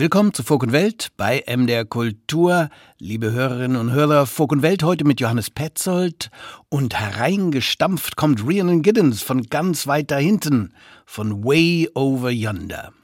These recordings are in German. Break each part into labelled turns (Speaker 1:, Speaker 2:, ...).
Speaker 1: Willkommen zu Folk und Welt bei MDR Kultur. Liebe Hörerinnen und Hörer, Folk und Welt heute mit Johannes Petzold. Und hereingestampft kommt Rhiannon Giddens von ganz weit da hinten, von Way Over Yonder.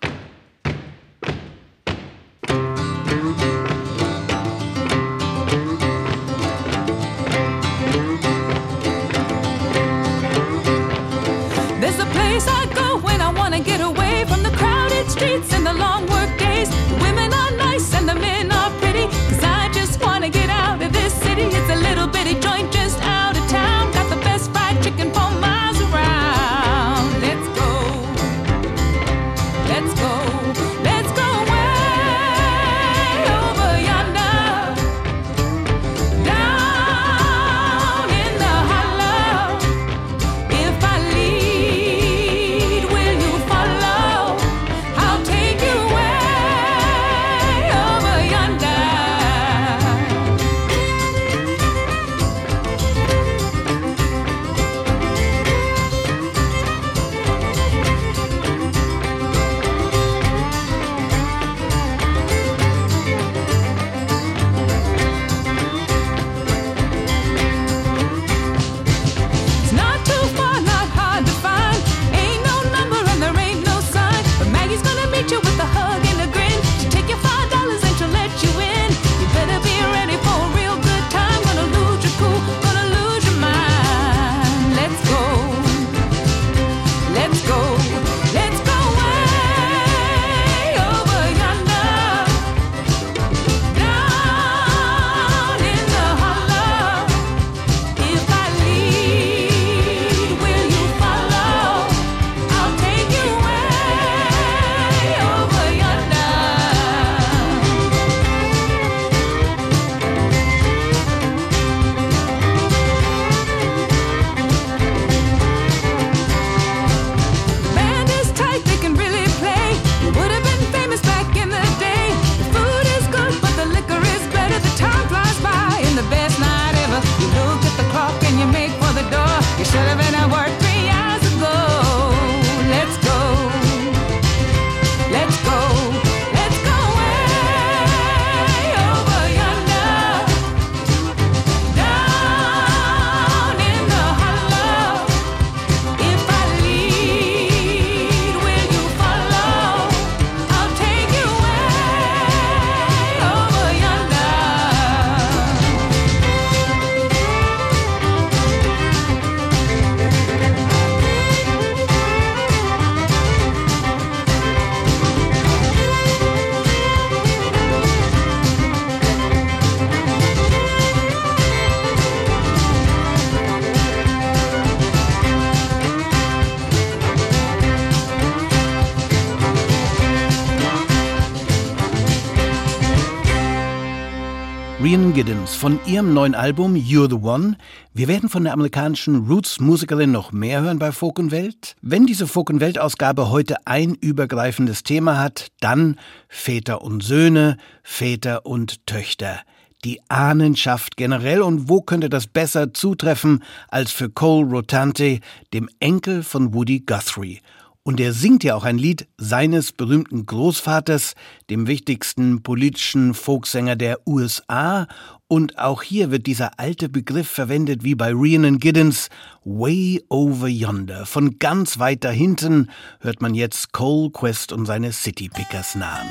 Speaker 1: Ihrem neuen Album You're the One. Wir werden von der amerikanischen Roots-Musikerin noch mehr hören bei Folk und Welt. Wenn diese Folk und Welt-Ausgabe heute ein übergreifendes Thema hat, dann Väter und Söhne, Väter und Töchter. Die Ahnenschaft generell und wo könnte das besser zutreffen als für Cole Rotante, dem Enkel von Woody Guthrie. Und er singt ja auch ein Lied seines berühmten Großvaters, dem wichtigsten politischen Folksänger der USA. Und auch hier wird dieser alte Begriff verwendet wie bei Rhiannon Giddens, Way Over Yonder. Von ganz weit da hinten hört man jetzt Cole Quest und seine City Pickers nahen.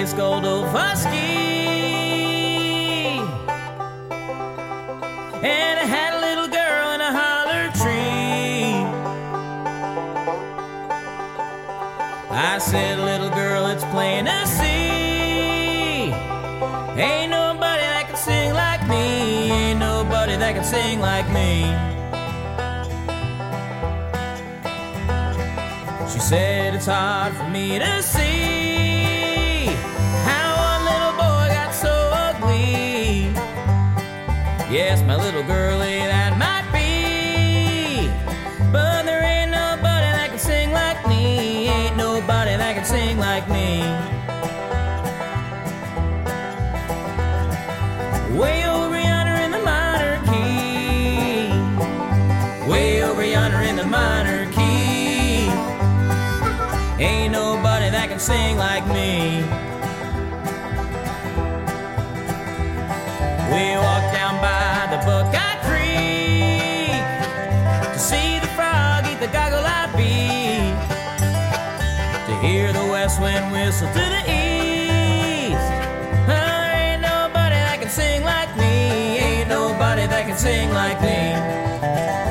Speaker 2: Place called Ovosky. And I had a little girl in a holler tree. I said, little girl, it's plain to see. Ain't nobody that can sing like me. Ain't nobody that can sing like me. She said, it's hard for me to see. Yes, my little girlie, that might be. But there ain't nobody that can sing like me. Ain't nobody that can sing like me. Way over yonder in the minor key. Way over yonder in the minor key. Ain't nobody that can sing like me. We west wind whistle to the east. Oh, ain't nobody that can sing like me. Ain't nobody that can sing like me.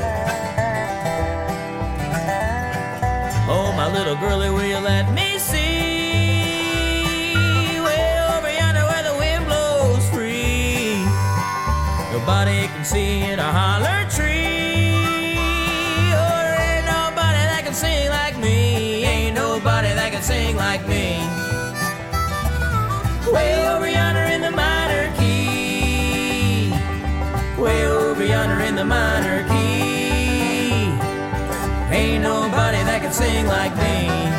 Speaker 2: Way over yonder in the minor key. Way over yonder in the minor key. Ain't nobody that can sing like me.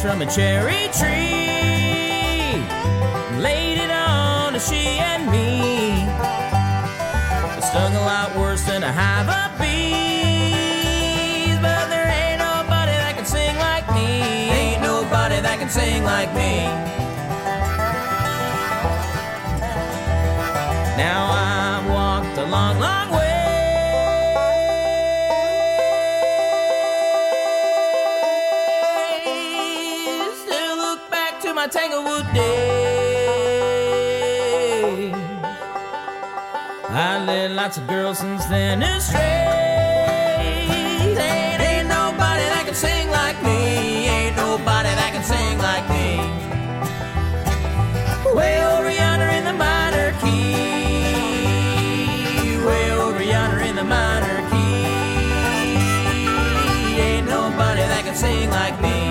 Speaker 2: From a cherry tree, laid it on to she and me. It stung a lot worse than a hive of bees, but there ain't nobody that can sing like me. Ain't nobody that can sing like me. Lots of girls since then and straight. Ain't, ain't nobody that can sing like me. Ain't nobody that can sing like me. Way over yonder in the minor key. Way over yonder in the minor key. Ain't nobody that can sing like me.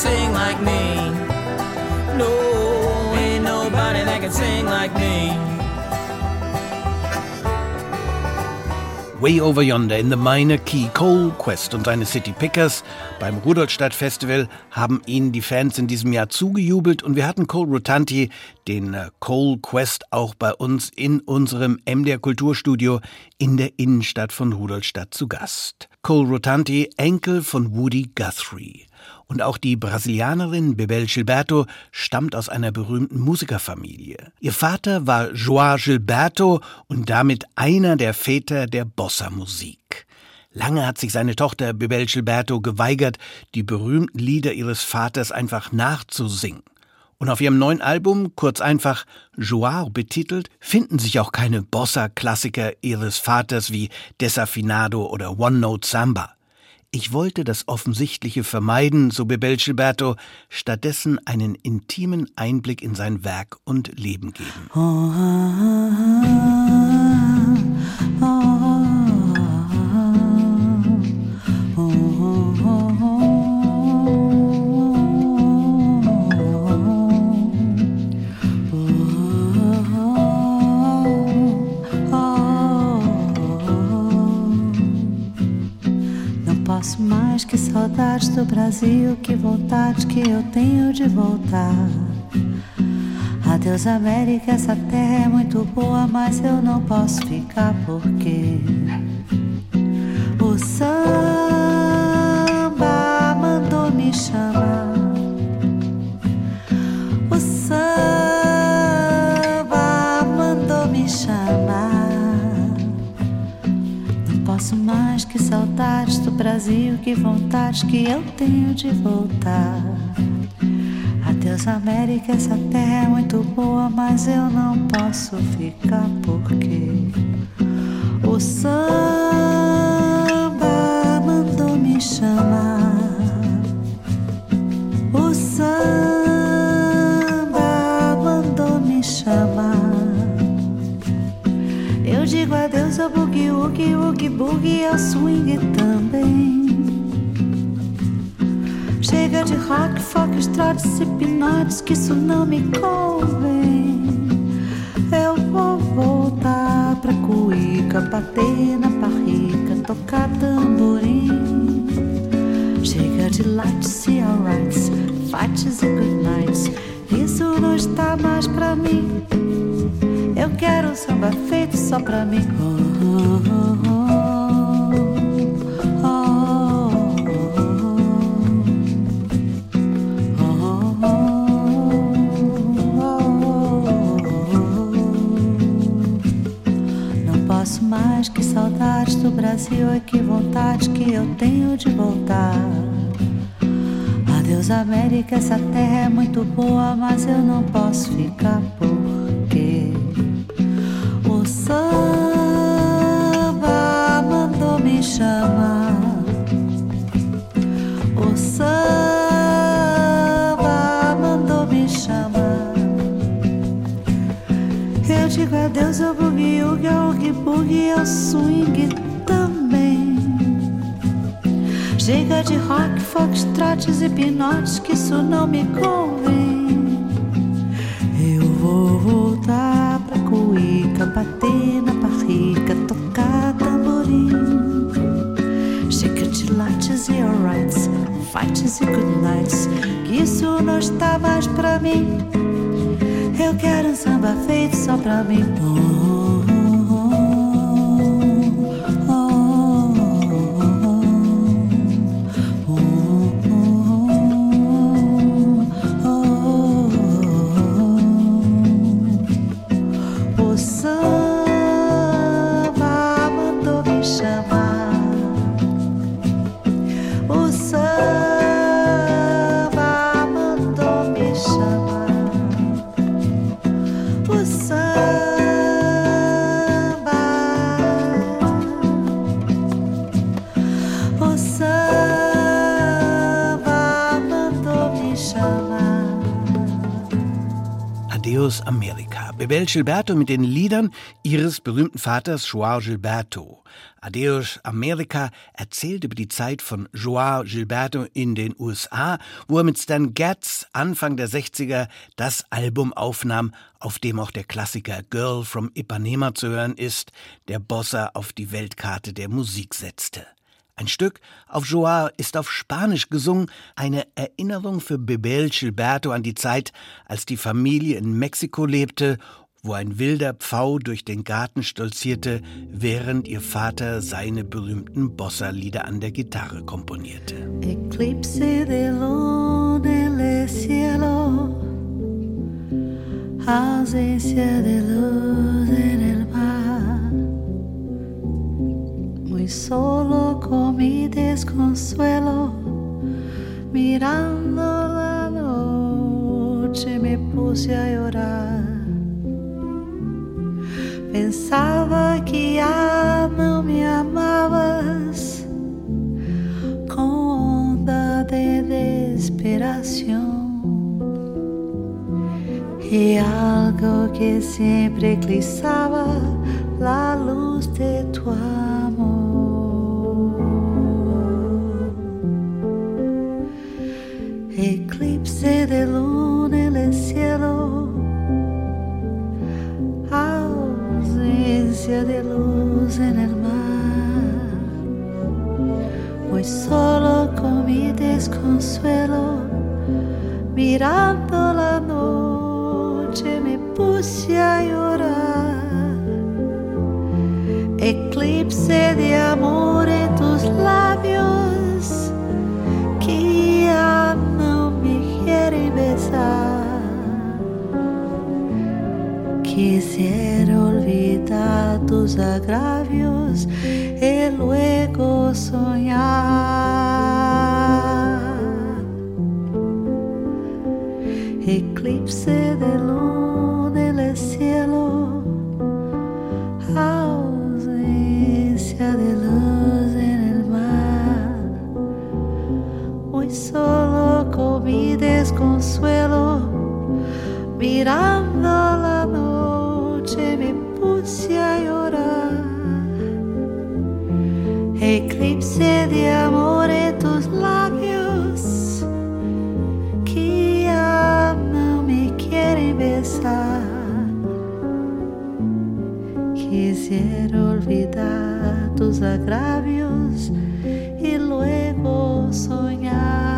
Speaker 2: Sing like me. No, ain't nobody that can sing like me.
Speaker 3: Way Over Yonder in the Minor Key. Cole Quest und seine City Pickers beim Rudolstadt Festival haben ihnen die Fans in diesem Jahr zugejubelt und wir hatten Cole Rutanti, den äh, Cole Quest, auch bei uns in unserem MDR Kulturstudio in der Innenstadt von Rudolstadt zu Gast. Cole Rutanti, Enkel von Woody Guthrie. Und auch die Brasilianerin Bebel Gilberto stammt aus einer berühmten Musikerfamilie. Ihr Vater war João Gilberto und damit einer der Väter der Bossa-Musik. Lange hat sich seine Tochter Bebel Gilberto geweigert, die berühmten Lieder ihres Vaters einfach nachzusingen. Und auf ihrem neuen Album, kurz einfach Joao betitelt, finden sich auch keine Bossa-Klassiker ihres Vaters wie Desafinado oder One Note Samba. Ich wollte das Offensichtliche vermeiden, so Bebel Gilberto, stattdessen einen intimen Einblick in sein Werk und Leben geben.
Speaker 4: Não posso mais que saudades do Brasil, que vontade que eu tenho de voltar. Adeus América, essa terra é muito boa, mas eu não posso ficar porque o samba que vontade que eu tenho de voltar. Adeus América, essa terra é muito boa, mas eu não posso ficar porque o samba mandou me chamar. O samba mandou me chamar. Eu digo adeus ao boogie, woogie, woogie, boogie, ao swing também. Chega de rock, folk, estrados, hipnotes, que isso não me convém. Eu vou voltar pra cuíca, bater na barriga, tocar tamborim. Chega de lights e alrights, fights e good nights. Isso não está mais pra mim. Eu quero um samba feito só pra mim. Oh, oh, oh. Boa, mas eu não posso ficar porque o samba mandou me chamar. O samba mandou me chamar. Eu digo adeus ao boogie, o oogie boogie, ao swing Chega de rock, foxtrotes e pinotes, que isso não me convém. Eu vou voltar pra cuíca, bater na barriga, tocar tamborim. Chega de lights e alrights, fights e good nights, que isso não está mais pra mim. Eu quero um samba feito só pra mim. Oh.
Speaker 3: Gilberto mit den Liedern ihres berühmten Vaters Joao Gilberto. Adeus Amerika erzählt über die Zeit von Joao Gilberto in den USA, wo er mit Stan Getz Anfang der 60er das Album aufnahm, auf dem auch der Klassiker Girl from Ipanema zu hören ist, der Bossa auf die Weltkarte der Musik setzte. Ein Stück auf Joao ist auf Spanisch gesungen, eine Erinnerung für Bebel Gilberto an die Zeit, als die Familie in Mexiko lebte wo ein wilder Pfau durch den Garten stolzierte, während ihr Vater seine berühmten Bossa-Lieder an der Gitarre komponierte.
Speaker 4: Eclipse de luna en el cielo, ausencia de luz en el mar. Muy solo con mi desconsuelo, mirando la noche me puse a llorar. Pensava que ah, não me amavas com onda de desesperação. E algo que sempre eclipsava a luz de tu amor. Eclipse de luna en el mar. Hoy solo con mi desconsuelo, mirando la noche me puse a llorar. Eclipse de amor en tus labios que ya no me quieren besar. Quisiera olvidar tus agravios Eclipse de luna en el cielo, ausencia de luz en el mar. Hoy solo con mi desconsuelo, mirando la noche me puse a llorar. Eclipse de amor agravios y luego soñar.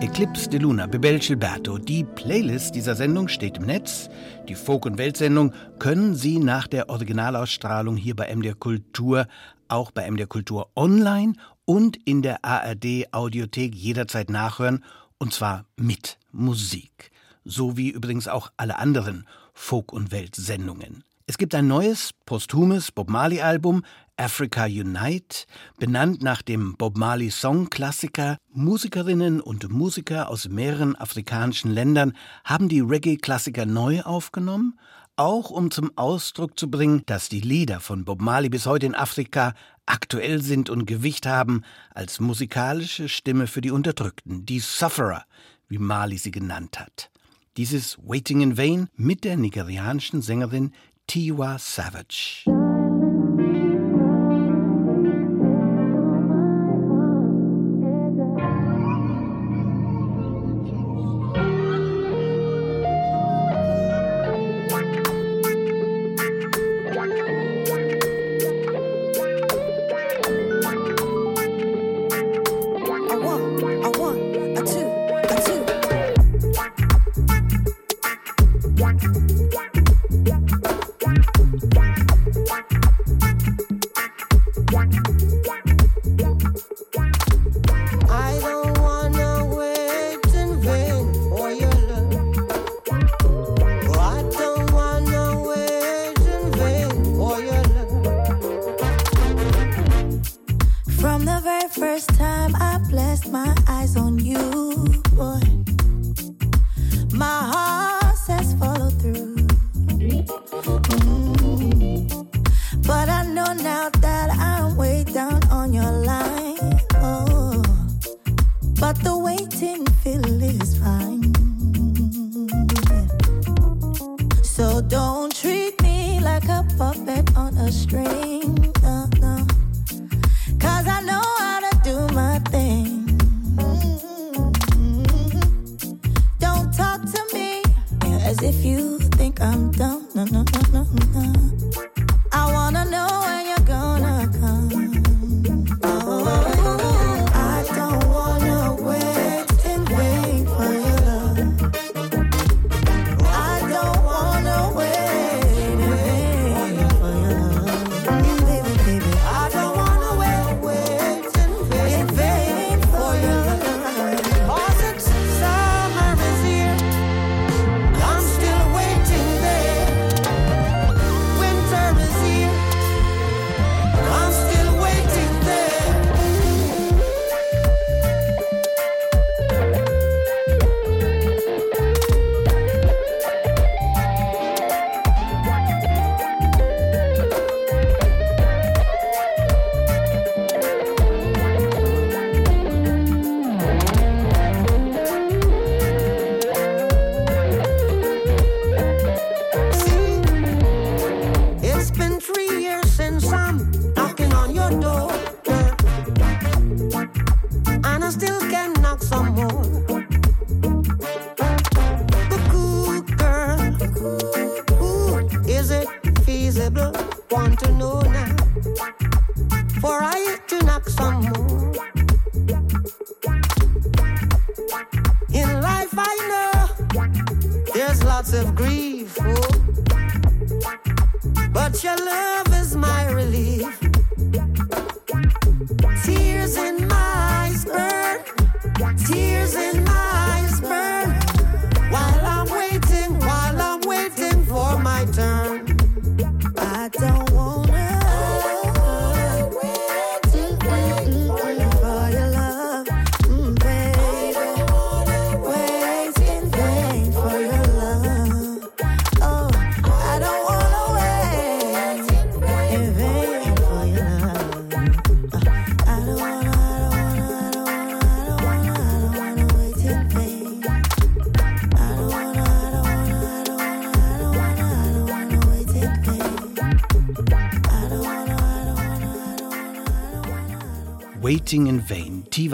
Speaker 5: Eclipse de Luna, Bebel Gilberto. Die Playlist dieser Sendung steht im Netz. Die Folk- und Weltsendung können Sie nach der Originalausstrahlung hier bei MDR Kultur, auch bei MDR Kultur online und in der ARD Audiothek jederzeit nachhören, und zwar mit Musik. So wie übrigens auch alle anderen Folk- und Weltsendungen. Es gibt ein neues, posthumes Bob Marley-Album, Africa Unite, benannt nach dem Bob Marley Song-Klassiker. Musikerinnen und Musiker aus mehreren afrikanischen Ländern haben die Reggae-Klassiker neu aufgenommen, auch um zum Ausdruck zu bringen, dass die Lieder von Bob Marley bis heute in Afrika aktuell sind und Gewicht haben als musikalische Stimme für die Unterdrückten, die Sufferer, wie Marley sie genannt hat. Dieses Waiting in Vain mit der nigerianischen Sängerin Tiwa Savage.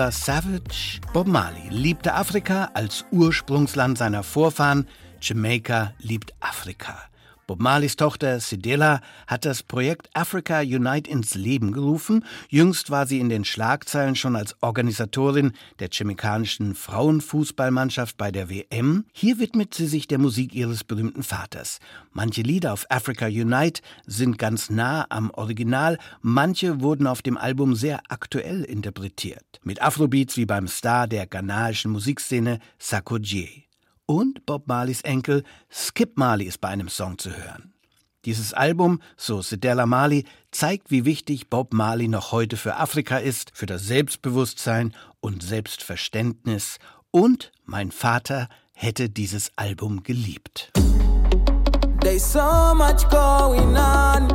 Speaker 3: Tiva Savage. Bob Marley liebte Afrika als Ursprungsland seiner Vorfahren. Jamaica liebt Afrika. Bob Marleys Tochter Sidela hat das Projekt Africa Unite ins Leben gerufen. Jüngst war sie in den Schlagzeilen schon als Organisatorin der jamaikanischen Frauenfußballmannschaft bei der WM. Hier widmet sie sich der Musik ihres berühmten Vaters. Manche Lieder auf Africa Unite sind ganz nah am Original, manche wurden auf dem Album sehr aktuell interpretiert. Mit Afrobeats wie beim Star der ghanaischen Musikszene Sakojie und Bob Marleys Enkel Skip Marley ist bei einem Song zu hören. Dieses Album, so Sedella Marley, zeigt, wie wichtig Bob Marley noch heute für Afrika ist, für das Selbstbewusstsein und Selbstverständnis. Und mein Vater hätte dieses Album geliebt.
Speaker 6: There's so much going on.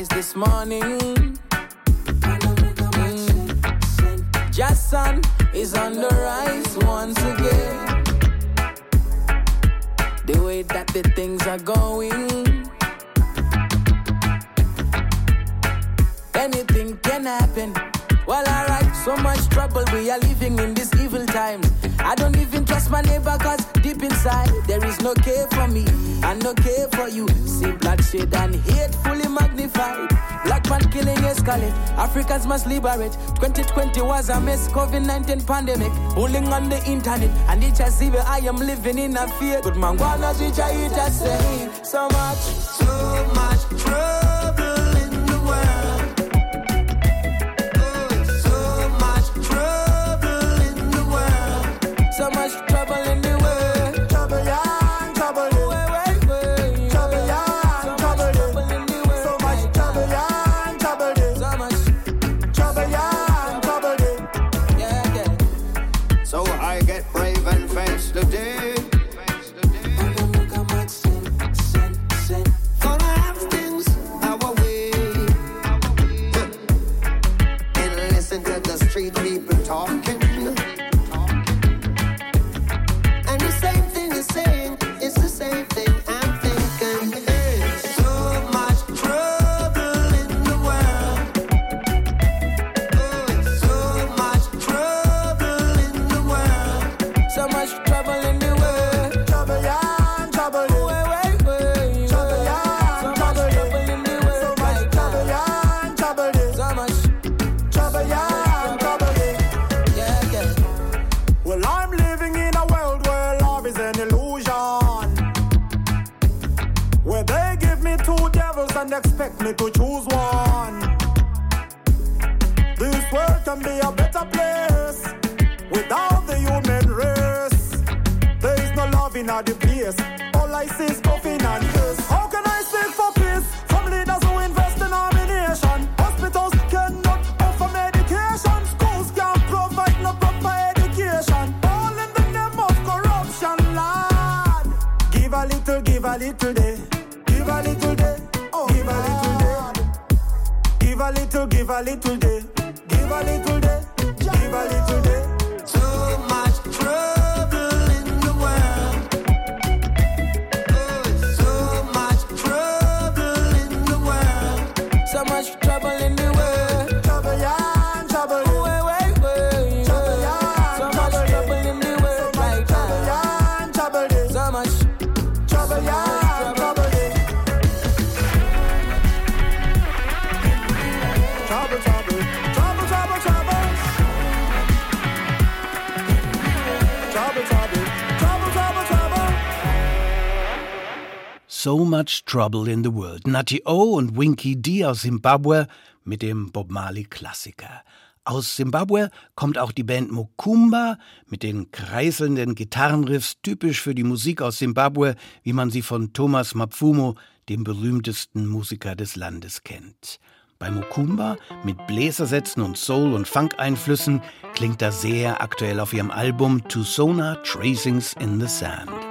Speaker 6: Eyes this morning. Mm. Jason is on the rise once again. The way that the things are going. Anything can happen. While Well, alright, so much trouble. We are living in these evil times. I don't even trust my neighbor, cause deep inside there is no care for me and no care for you. See bloodshed and hate fully magnified. Black man killing escalate. Africans must liberate. 2020 was a mess. COVID 19 pandemic. Bullying on the internet. And each I see I am living in a fear. Good man, wanna eat I say so much, too much rebel in the
Speaker 3: So Much Trouble in the World. Natty O und Winky D aus Zimbabwe mit dem Bob Marley Klassiker. Aus Zimbabwe kommt auch die Band Mokumba mit den kreiselnden Gitarrenriffs, typisch für die Musik aus Zimbabwe, wie man sie von Thomas Mapfumo, dem berühmtesten Musiker des Landes, kennt.
Speaker 7: Bei Mukumba mit Bläsersätzen und Soul- und Funk-Einflüssen klingt das sehr aktuell auf ihrem Album Tucson Tracings in the Sand.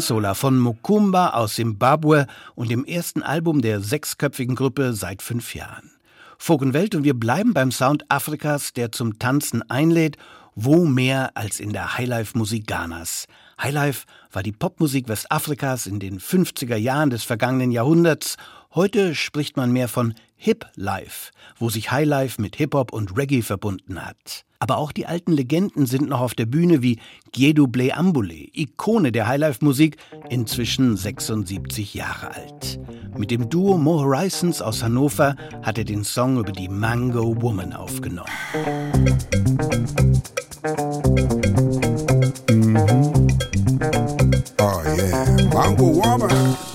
Speaker 7: Sola von Mukumba aus Simbabwe und dem ersten Album der sechsköpfigen Gruppe seit fünf Jahren. Folk und Welt und wir bleiben beim Sound Afrikas, der zum Tanzen einlädt
Speaker 3: Wo mehr als in der Highlife-Musik Ghanas? Highlife war die Popmusik Westafrikas in den 50er Jahren des vergangenen Jahrhunderts. Heute spricht man mehr von Hip-Life, wo sich Highlife mit Hip-Hop und Reggae verbunden hat. Aber auch die alten Legenden sind noch auf der Bühne wie Giedu Ble Ambule, Ikone der Highlife-Musik, inzwischen 76 Jahre alt. Mit dem Duo Mo Horizons aus Hannover hat er den Song über die Mango Woman aufgenommen.
Speaker 8: Mhm. Oh yeah, Mango Woman.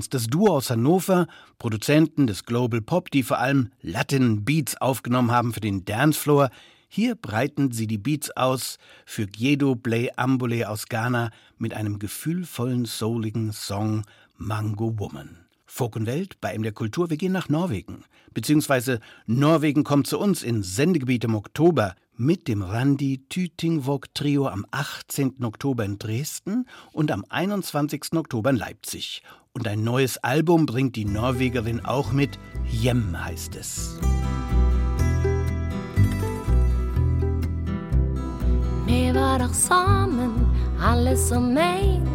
Speaker 3: License, das Duo aus Hannover, Produzenten des Global Pop, die vor allem Latin Beats aufgenommen haben für den Dancefloor. Hier breiten sie die Beats aus für Giedo Blay Ambole aus Ghana mit einem gefühlvollen, souligen Song Mango Woman. Folk und Welt bei der Kultur, wir gehen nach Norwegen. Beziehungsweise Norwegen kommt zu uns in Sendegebiet im Oktober mit dem Randi Tütingvog Trio am 18. Oktober in Dresden und am 21. Oktober in Leipzig. Und ein neues Album bringt die Norwegerin auch mit. Jem heißt es.
Speaker 9: Vi var der sammen, alle som en.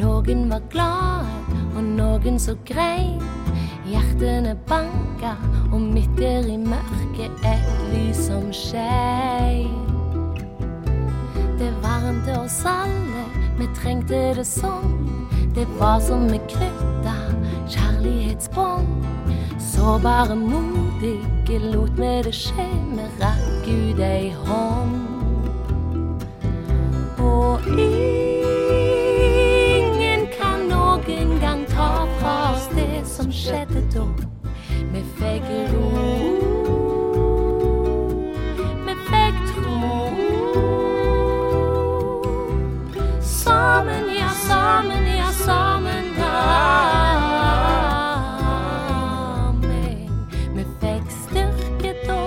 Speaker 4: Noen var glade, og noen så grein. Hjertene banka, og midt der i mørket et lys som skein. Varmte oss alle, vi trengte det sånn. Det var som vi knytta kjærlighetsbånd. Sårbare, modige lot vi det skje, vi rakk ut ei hånd. Og ingen kan noen gang ta fra oss det som skjedde da. Vi fikk ro. Sammen, ja, sammen, ja, sammen. Vi fikk styrke da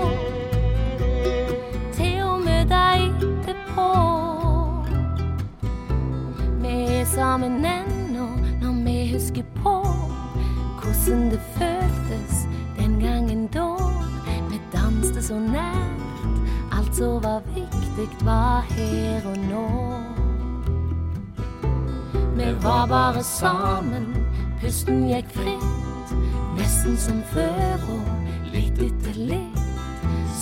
Speaker 4: til å møte etterpå. Vi er sammen ennå når vi husker på hvordan det føltes den gangen da. Vi danste så nært, alt som var viktig, var her og nå. Vi var bare sammen, pusten gikk fritt. Nesten som før og litt etter litt.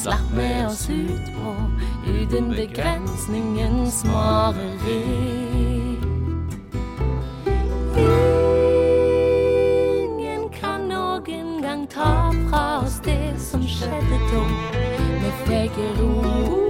Speaker 4: Slapp vi oss ut på uten begrensningens mareritt. Ingen kan noen gang ta fra oss det som skjedde da. Vi fikk ro.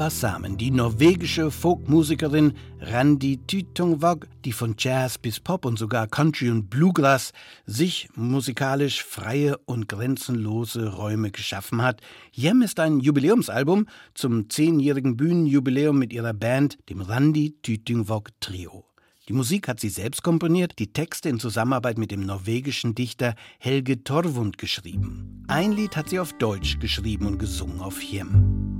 Speaker 3: War Samen, die norwegische Folkmusikerin Randi Tytungvåg, die von Jazz bis Pop und sogar Country und Bluegrass sich musikalisch freie und grenzenlose Räume geschaffen hat. Jem ist ein Jubiläumsalbum zum zehnjährigen Bühnenjubiläum mit ihrer Band, dem Randi Tytungvåg Trio. Die Musik hat sie selbst komponiert, die Texte in Zusammenarbeit mit dem norwegischen Dichter Helge Torvund geschrieben. Ein Lied hat sie auf Deutsch geschrieben und gesungen auf Jem.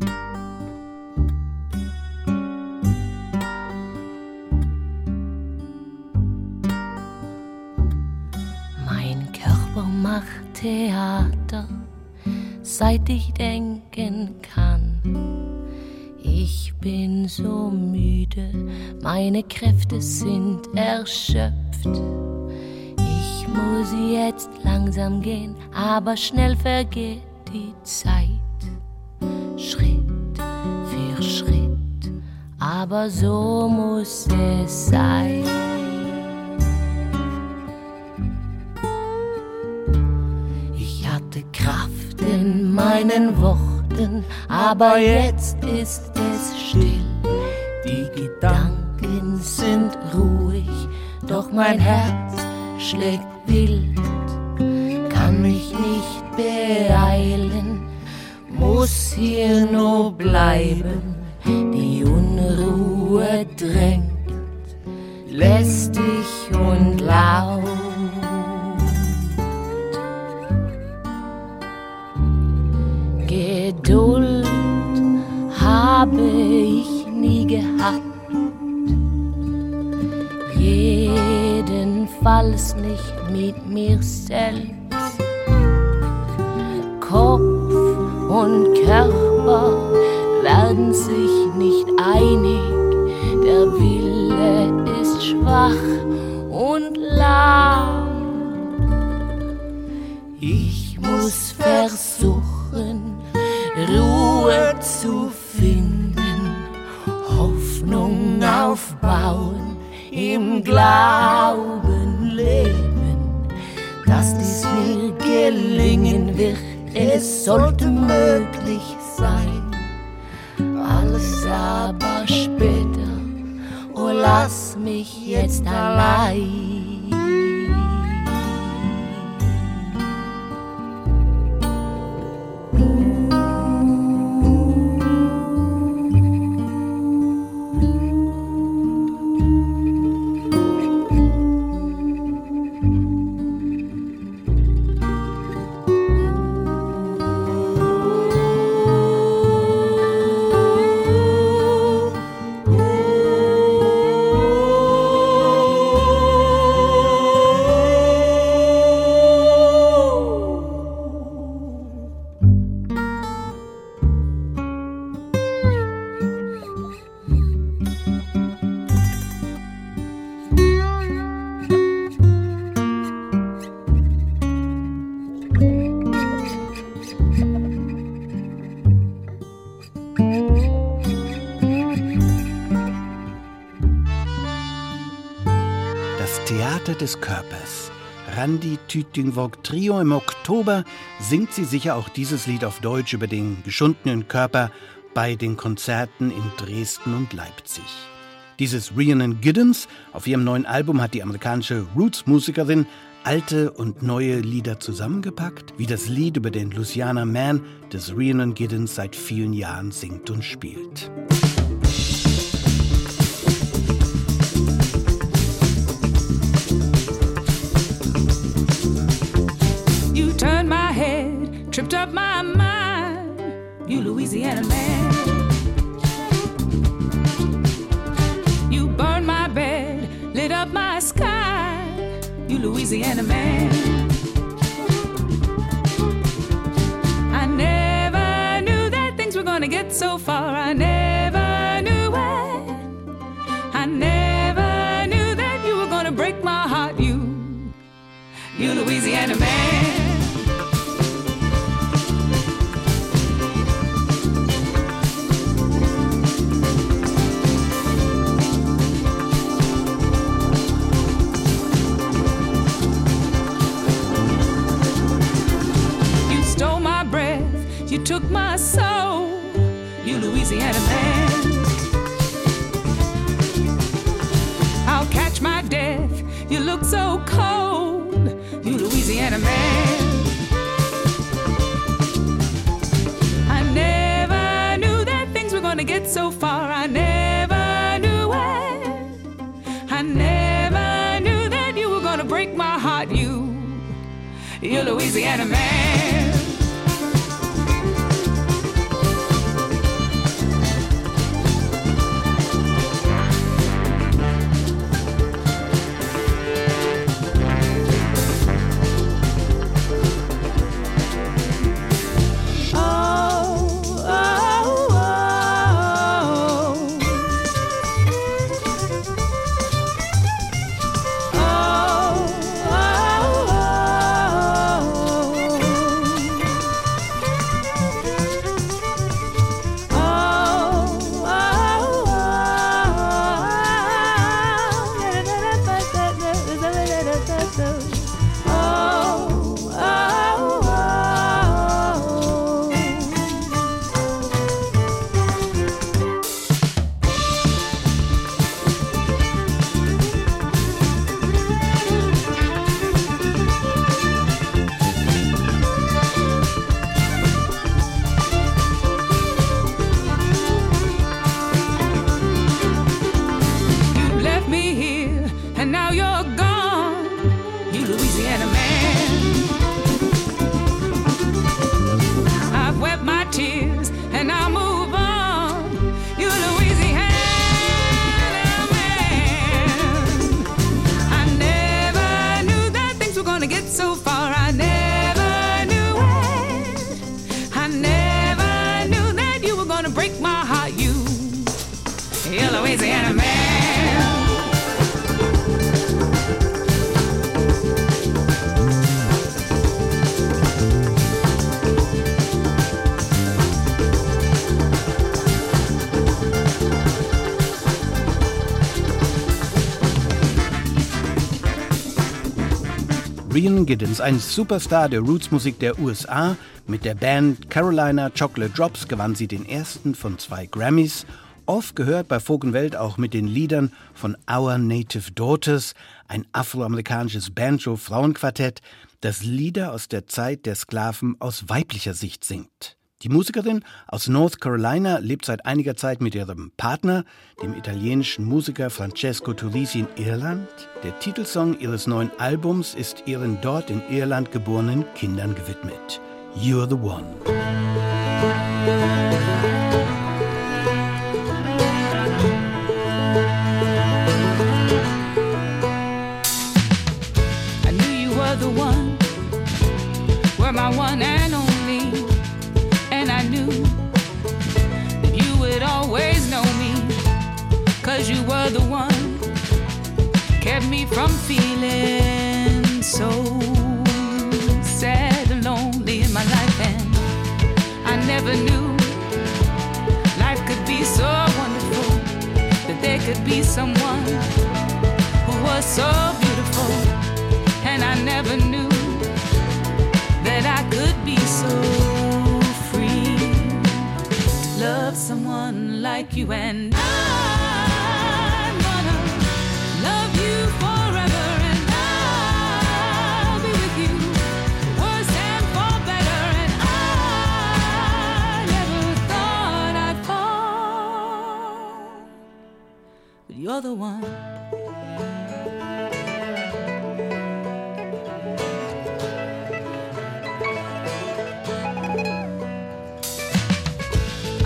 Speaker 4: Macht Theater, seit ich denken kann. Ich bin so müde, meine Kräfte sind erschöpft. Ich muss jetzt langsam gehen, aber schnell vergeht die Zeit. Schritt für Schritt, aber so muss es sein. Kraft in meinen Worten, aber jetzt ist es still. Die Gedanken sind ruhig, doch mein Herz schlägt wild. Kann mich nicht beeilen, muss hier nur bleiben. Die Unruhe drängt, lästig und laut. Geduld habe ich nie gehabt. Jedenfalls nicht mit mir selbst. Kopf und Körper werden sich nicht einig. Der Wille ist schwach und lahm. Ich muss versuchen,
Speaker 9: Glauben leben, dass dies mir gelingen wird. Es sollte möglich sein, alles aber später. Oh, lass mich jetzt allein.
Speaker 3: Randy Tütingwog Trio im Oktober singt sie sicher auch dieses Lied auf Deutsch über den geschundenen Körper bei den Konzerten in Dresden und Leipzig. Dieses Rhiannon Giddens auf ihrem neuen Album hat die amerikanische Roots-Musikerin alte und neue Lieder zusammengepackt, wie das Lied über den Louisiana Man, das Rhiannon Giddens seit vielen Jahren singt und spielt.
Speaker 1: Up my mind. You Louisiana man. You burned my bed, lit up my sky. You Louisiana man. I never knew that things were gonna get so far. I never knew it. I never knew that you were gonna break my heart. You, you Louisiana man. Took my soul, you Louisiana man. I'll catch my death, you look so cold, you Louisiana man. I never knew that things were gonna get so far, I never knew it. I never knew that you were gonna break my heart, you, you Louisiana man.
Speaker 3: Rhiannon Giddens, ein Superstar der Rootsmusik der USA. Mit der Band Carolina Chocolate Drops gewann sie den ersten von zwei Grammys. Oft gehört bei Vogenwelt auch mit den Liedern von Our Native Daughters, ein afroamerikanisches Banjo-Frauenquartett, das Lieder aus der Zeit der Sklaven aus weiblicher Sicht singt. Die Musikerin aus North Carolina lebt seit einiger Zeit mit ihrem Partner, dem italienischen Musiker Francesco Turisi in Irland. Der Titelsong ihres neuen Albums ist ihren dort in Irland geborenen Kindern gewidmet. You're the One.
Speaker 1: From feeling so sad and lonely in my life. And I never knew life could be so wonderful, that there could be someone who was so beautiful, and I never knew that I could be so free to love someone like you. And I'm you're the one.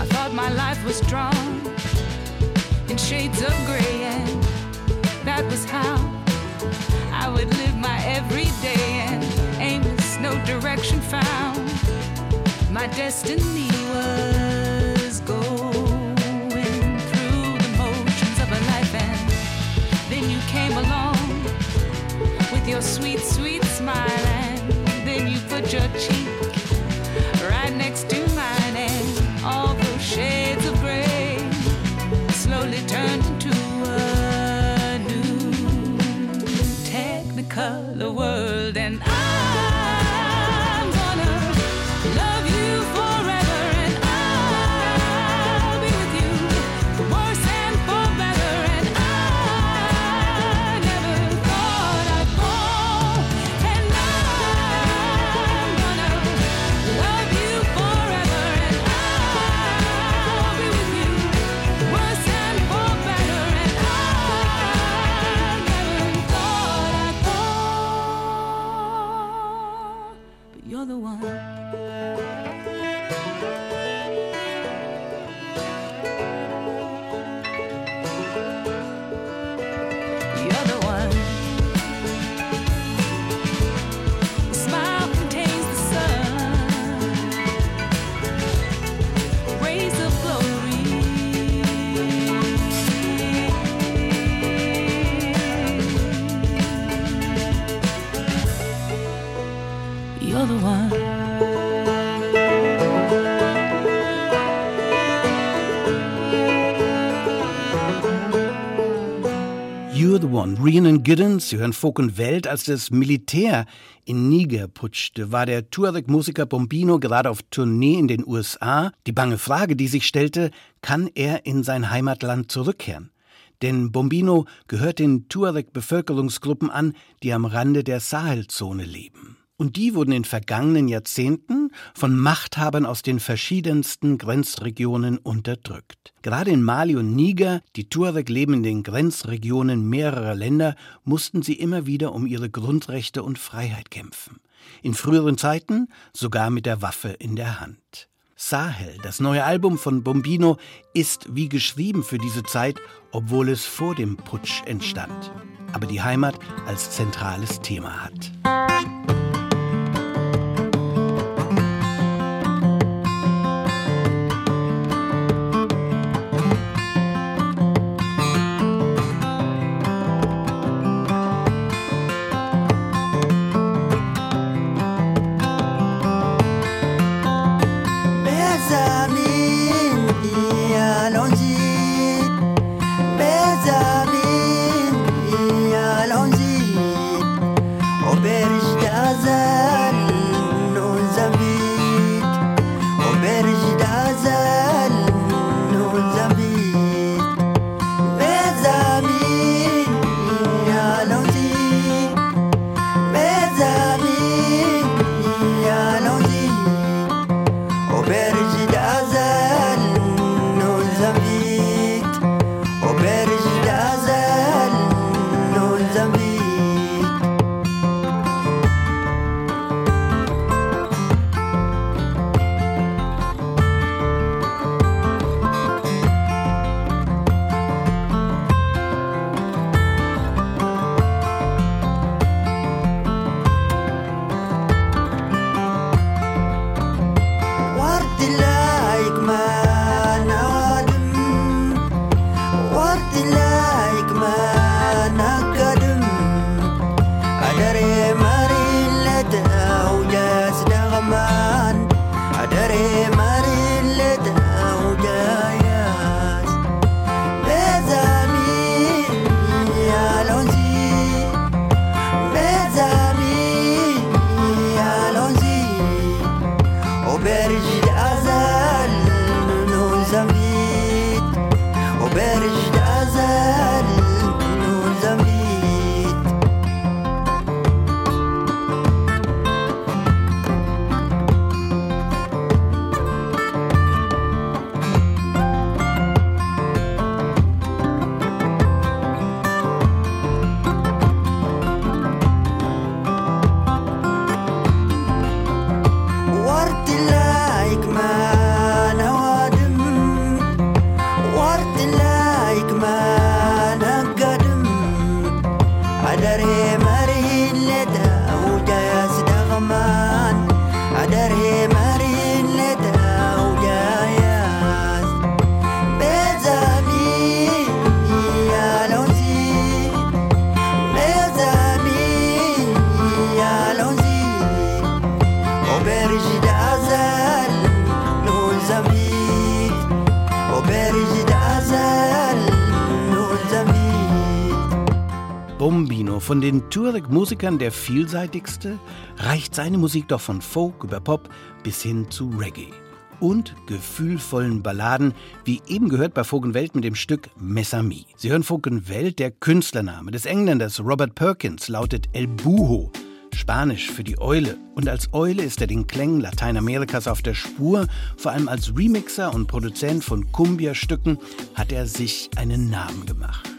Speaker 1: I thought my life was drawn in shades of gray, and that was how I would live my everyday and aimless, no direction found. My destiny was One.
Speaker 3: Rhiannon Giddens, Sie hören Folk und Welt, als das Militär in Niger putschte, war der Tuareg-Musiker Bombino gerade auf Tournee in den USA. Die bange Frage, die sich stellte, kann er in sein Heimatland zurückkehren? Denn Bombino gehört den Tuareg-Bevölkerungsgruppen an, die am Rande der Sahelzone leben. Und die wurden in vergangenen Jahrzehnten von Machthabern aus den verschiedensten Grenzregionen unterdrückt. Gerade in Mali und Niger, die Tuareg leben in den Grenzregionen mehrerer Länder, mussten sie immer wieder um ihre Grundrechte und Freiheit kämpfen. In früheren Zeiten sogar mit der Waffe in der Hand. Sahel, das neue Album von Bombino, ist wie geschrieben für diese Zeit, obwohl es vor dem Putsch entstand, aber die Heimat als zentrales Thema hat. Den Tuareg-Musikern der vielseitigste, reicht seine Musik doch von Folk über Pop bis hin zu Reggae. Und gefühlvollen Balladen, wie eben gehört bei Vogenwelt mit dem Stück Messami. Sie hören Vogenwelt, der Künstlername des Engländers Robert Perkins lautet El Buho, Spanisch für die Eule. Und als Eule ist er den Klängen Lateinamerikas auf der Spur. Vor allem als Remixer und Produzent von Cumbia-Stücken hat er sich einen Namen gemacht.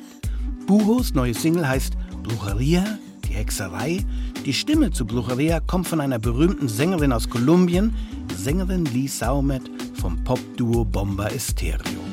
Speaker 3: Buhos neue Single heißt Brujeria, die Hexerei. Die Stimme zu Brujeria kommt von einer berühmten Sängerin aus Kolumbien, Sängerin Lee Saumet vom Popduo Bomba Estéreo.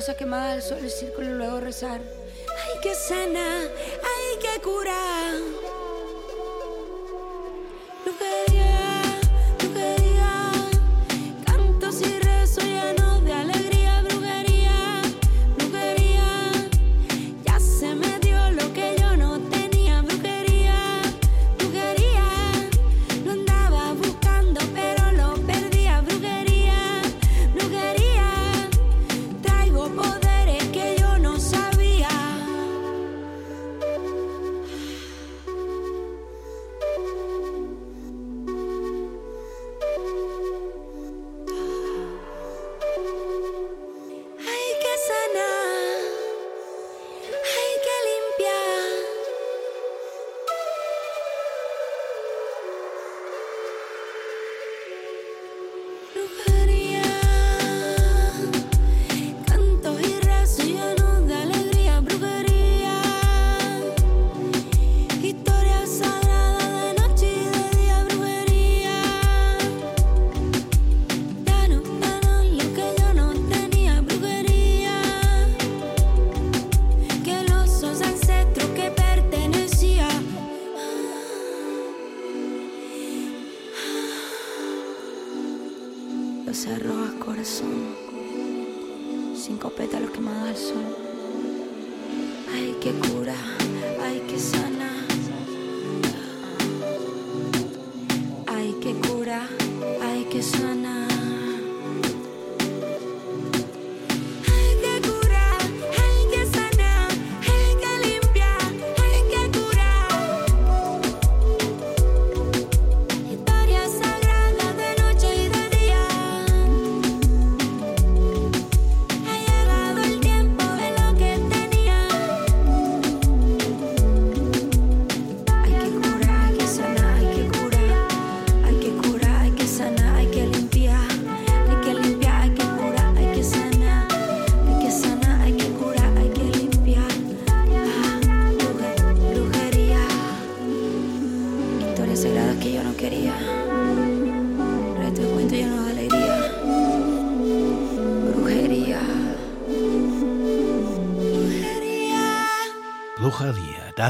Speaker 10: Cinco rosas quemadas al sol, el círculo y luego rezar. Ay, que sana, ay, que cura.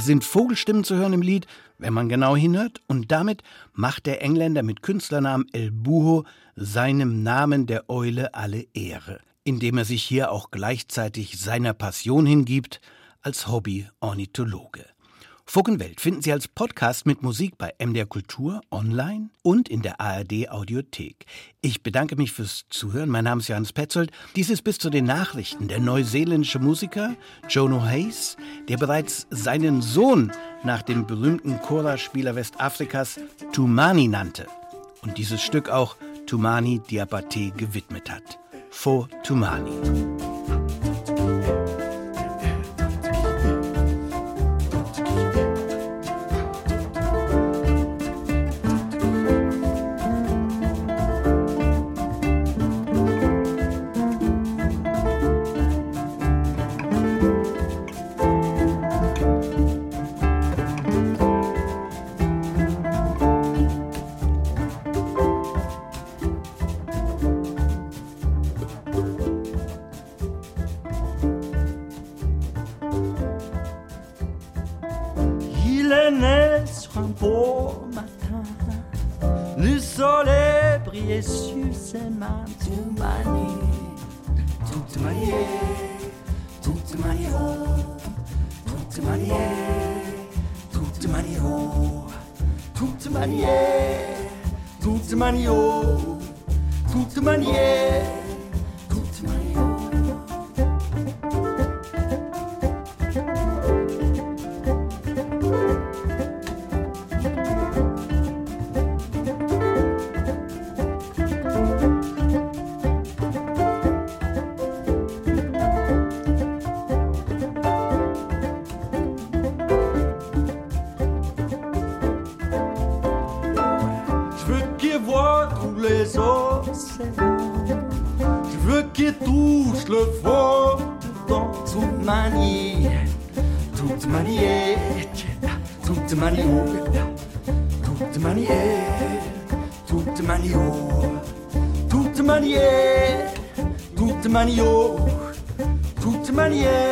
Speaker 10: Da sind Vogelstimmen zu hören im Lied, wenn man genau hinhört, und damit macht der Engländer mit Künstlernamen El Buho seinem Namen der Eule alle Ehre, indem er sich hier auch gleichzeitig seiner Passion hingibt als Hobby-Ornithologe. Funkenwelt finden Sie als Podcast mit Musik bei MDR Kultur online und in der ARD Audiothek. Ich bedanke mich fürs Zuhören. Mein Name ist Johannes Petzold. Dies ist bis zu den Nachrichten der neuseeländische Musiker Jono Hayes, der bereits seinen Sohn nach dem berühmten Chora-Spieler Westafrikas Tumani nannte und dieses Stück auch Tumani Diabate gewidmet hat. Fo Tumani.
Speaker 11: Kysskyssen tog mig ner, tog till mig ner, tog till mig upp, tog till mig ner, tog till mig upp, tog till mig ner, tog. le faux dans toute manie, toute manière, toute manière, toute manière, toute manière, toute manière, toute manière, toute manière.